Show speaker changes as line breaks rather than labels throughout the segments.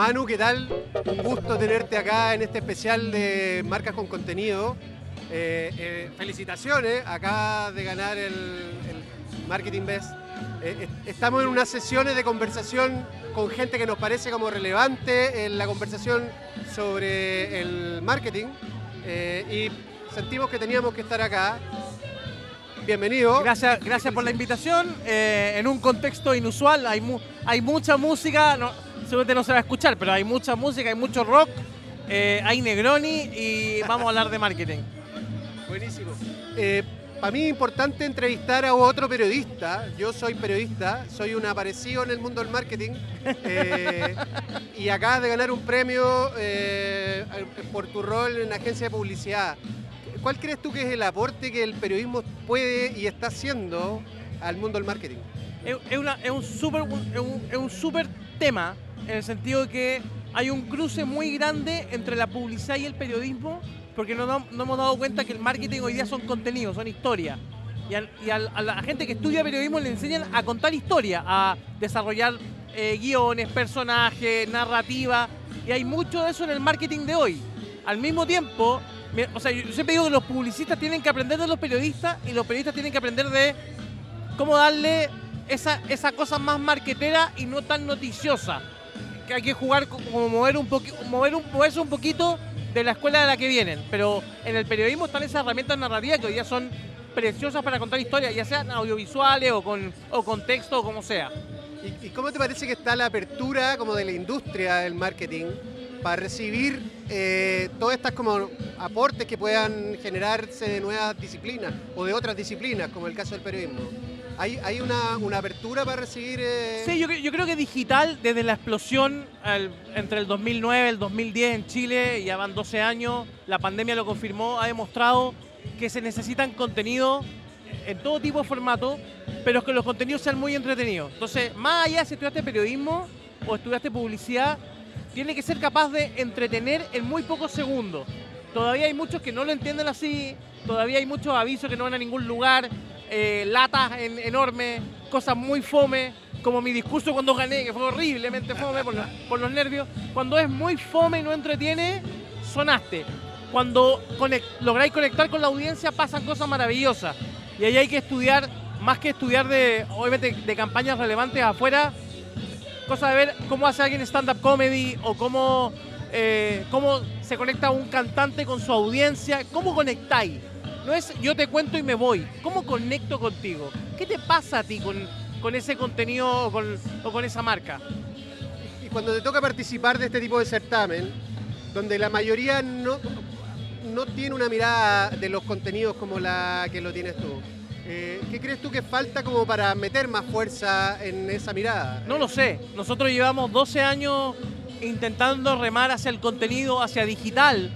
Manu, ¿qué tal? Un gusto tenerte acá en este especial de marcas con contenido. Eh, eh, felicitaciones, acá de ganar el, Marketing Best. Eh, estamos en unas sesiones de conversación con gente que nos parece como relevante en la conversación sobre el marketing y sentimos que teníamos que estar acá. Bienvenido.
Gracias, gracias por la invitación. en un contexto inusual, hay, mucha música, seguramente no se va a escuchar, pero hay mucha música, hay mucho rock, hay Negroni y vamos a hablar de marketing.
Buenísimo. Eh, para mí es importante entrevistar a otro periodista. Yo soy periodista, soy un aparecido en el mundo del marketing eh, y acabas de ganar un premio eh, por tu rol en agencia de publicidad. ¿Cuál crees tú que es el aporte que el periodismo puede y está haciendo al mundo del marketing?
Es, un súper un super tema en el sentido de que hay un cruce muy grande entre la publicidad y el periodismo porque no, no, hemos dado cuenta que el marketing hoy día son contenidos, son historia. Y, a, la gente que estudia periodismo le enseñan a contar historia, a desarrollar eh, guiones, personajes, narrativa. Y hay mucho de eso en el marketing de hoy. Al mismo tiempo, o sea, yo siempre digo que los publicistas tienen que aprender de los periodistas y los periodistas tienen que aprender de cómo darle esa, esa cosa más marketera y no tan noticiosa. Hay que jugar como mover un poquito, mover un, moverse un poquito de la escuela de la que vienen, pero en el periodismo están esas herramientas narrativas que hoy día son preciosas para contar historias, ya sean audiovisuales o con, o con texto o como sea.
¿Y, cómo te parece que está la apertura como de la industria del marketing para recibir eh, todas estas como aportes que puedan generarse de nuevas disciplinas o de otras disciplinas, como el caso del periodismo? ¿Hay, una, apertura para recibir...? Eh?
Sí, yo, creo que digital, desde la explosión entre el 2009 y el 2010 en Chile, ya van 12 años, la pandemia lo confirmó, ha demostrado que se necesitan contenidos en todo tipo de formato, pero que los contenidos sean muy entretenidos. Entonces, más allá si estudiaste periodismo o estudiaste publicidad, tiene que ser capaz de entretener en muy pocos segundos. Todavía hay muchos que no lo entienden así, todavía hay muchos avisos que no van a ningún lugar, eh, latas enormes, cosas muy fome, como mi discurso cuando gané, que fue horriblemente fome por los, nervios. Cuando es muy fome y no entretiene, sonaste. Cuando lográis conectar con la audiencia, pasan cosas maravillosas. Y ahí hay que estudiar, más que estudiar de, obviamente, de campañas relevantes afuera, cosa de ver cómo hace alguien stand-up comedy o cómo, eh, cómo se conecta un cantante con su audiencia, cómo conectáis no es yo te cuento y me voy. ¿Cómo conecto contigo? ¿Qué te pasa a ti con, con ese contenido o con, esa marca?
Y cuando te toca participar de este tipo de certamen, donde la mayoría no, no tiene una mirada de los contenidos como la que lo tienes tú, eh, ¿qué crees tú que falta como para meter más fuerza en esa mirada?
No lo sé. Nosotros llevamos 12 años intentando remar hacia el contenido, hacia digital,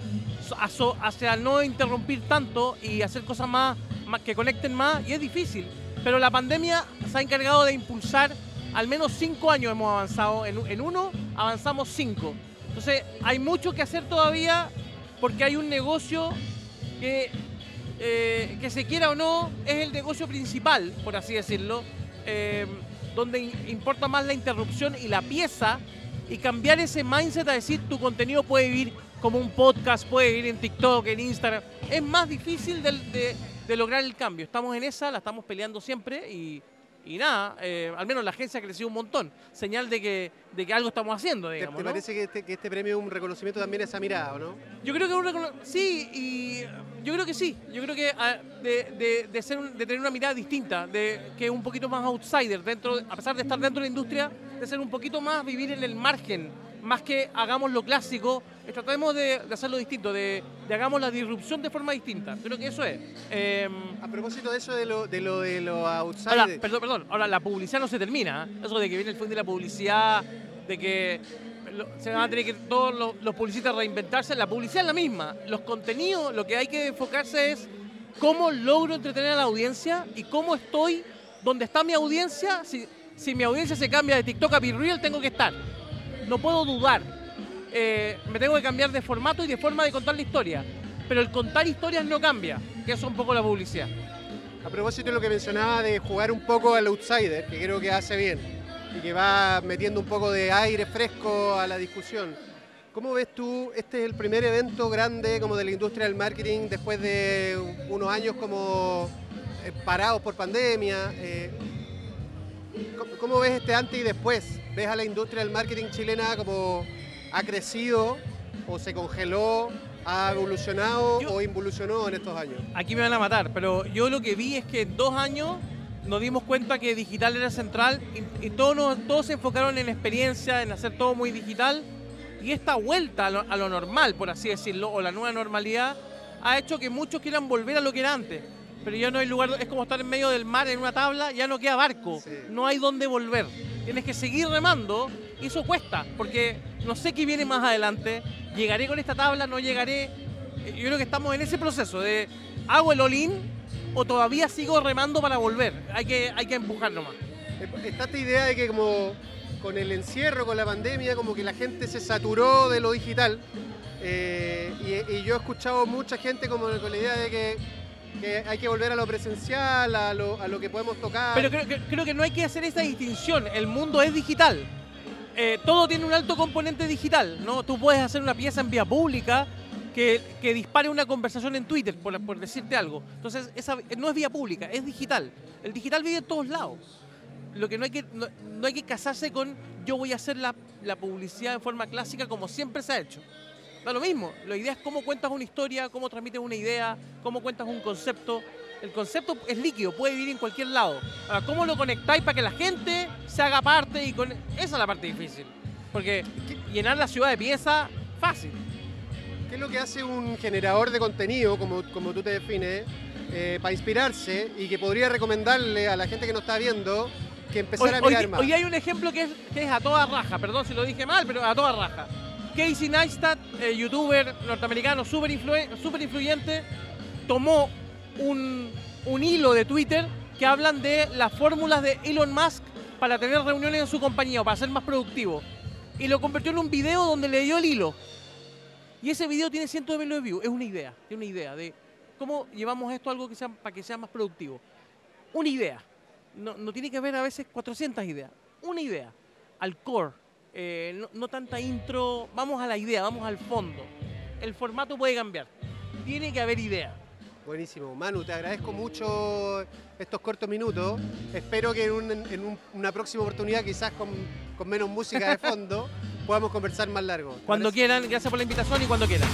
hacia no interrumpir tanto y hacer cosas más, que conecten más, y es difícil. Pero la pandemia se ha encargado de impulsar, al menos cinco años hemos avanzado, en, uno avanzamos cinco. Entonces hay mucho que hacer todavía porque hay un negocio que, eh, que se quiera o no, es el negocio principal, por así decirlo, eh, donde importa más la interrupción y la pieza y cambiar ese mindset a decir tu contenido puede vivir como un podcast, puede ir en TikTok, en Instagram. Es más difícil de, lograr el cambio. Estamos en esa, la estamos peleando siempre y, nada, eh, al menos la agencia ha crecido un montón. Señal de que, de que algo estamos haciendo, digamos.
¿Te, parece que este, que este, premio es un reconocimiento también a esa mirada, o no?
Yo creo que un reconocimiento, sí, y yo creo que sí. Yo creo que ah, de, de, ser de tener una mirada distinta, de que es un poquito más outsider, dentro, a pesar de estar dentro de la industria, de ser un poquito más vivir en el margen más que hagamos lo clásico, tratemos de, hacerlo distinto, de, hagamos la disrupción de forma distinta. Creo que eso es.
Em, a propósito de eso de lo de, lo, de los outsiders.
perdón, perdón. Ahora, la publicidad no se termina. ¿eh? Eso de que viene el fin de la publicidad, de que se van a tener que todos los, los, publicistas reinventarse. La publicidad es la misma. Los contenidos, lo que hay que enfocarse es cómo logro entretener a la audiencia y cómo estoy donde está mi audiencia. Si, si mi audiencia se cambia de TikTok a BeReal, tengo que estar no puedo dudar. Eh, me tengo que cambiar de formato y de forma de contar la historia. Pero el contar historias no cambia, que eso es un poco la publicidad.
A propósito de lo que mencionaba de jugar un poco al outsider, que creo que hace bien. y que va metiendo un poco de aire fresco a la discusión. ¿Cómo ves tú? Este es el primer evento grande como de la industria del marketing después de unos años como eh, parados por pandemia. Eh, ¿cómo, ¿Cómo ves este antes y después? ¿Ves a la industria del marketing chilena como ha crecido o se congeló, ha evolucionado
Yo-
o involucionó en estos años?
Aquí me van a matar, pero yo lo que vi es que en dos años nos dimos cuenta que digital era central y, y todos, nos- todos se enfocaron en experiencia, en hacer todo muy digital. Y esta vuelta a lo, a lo normal, por así decirlo, o la nueva normalidad, ha hecho que muchos quieran volver a lo que era antes. Pero ya no hay lugar, es como estar en medio del mar en una tabla, ya no queda barco,
Sí.
no hay dónde volver. Tienes que seguir remando y eso cuesta, porque no sé qué viene más adelante, llegaré con esta tabla, no llegaré. Eh, Yo creo que estamos en ese proceso de hago el all-in o todavía sigo remando para volver. Hay que, hay que empujar nomás.
Está esta idea de que como con el encierro, con la pandemia, como que la gente se saturó de lo digital. eh, y, y yo he escuchado mucha gente como con la idea de que, que hay que volver a lo presencial, a lo, a lo que podemos tocar.
Pero creo que, creo que no hay que hacer esa distinción. El mundo es digital. Eh, todo tiene un alto componente digital. ¿no? Tú puedes hacer una pieza en vía pública que, que dispare una conversación en Twitter, por, por decirte algo. Entonces, esa no es vía pública, es digital. El digital vive en todos lados. Lo que no hay que, no, hay que casarse con yo voy a hacer la, la publicidad en forma clásica como siempre se ha hecho. Da lo mismo. La idea es cómo cuentas una historia, cómo transmites una idea, cómo cuentas un concepto. El concepto es líquido, puede vivir en cualquier lado. Ahora, ¿cómo lo conectáis para que la gente se haga parte? y con Esa es la parte difícil. Porque llenar la ciudad de piezas, fácil.
¿Qué es lo que hace un generador de contenido, como, como tú te defines, eh, para inspirarse y que podría recomendarle a la gente que nos está viendo que
Hoy,
empezara a
hoy-
mirar más?
hoy hay un ejemplo que es, que es a toda raja, perdón si lo dije mal, pero a toda raja. Casey Neistat, eh, youtuber norteamericano súper súper influyente, tomó un, hilo de Twitter que hablan de las fórmulas de Elon Musk para tener reuniones en su compañía o para ser más productivo. Y lo convirtió en un video donde le dio el hilo. Y ese video tiene cientos de miles de views. Es una idea, es una idea de cómo llevamos esto a algo que sea, para que sea más productivo. Una idea. No, no tiene que haber a veces 400 ideas. Una idea. Al core. Eh, no, no tanta intro. Vamos a la idea, vamos al fondo. El formato puede cambiar. Tiene que haber idea.
Buenísimo. Manu, te agradezco mucho estos cortos minutos. Espero que en, un- en un- una próxima oportunidad, quizás con, con menos música de fondo, podamos conversar más largo. ¿Te
Cuando
parece?
quieran, gracias por la invitación y cuando quieran.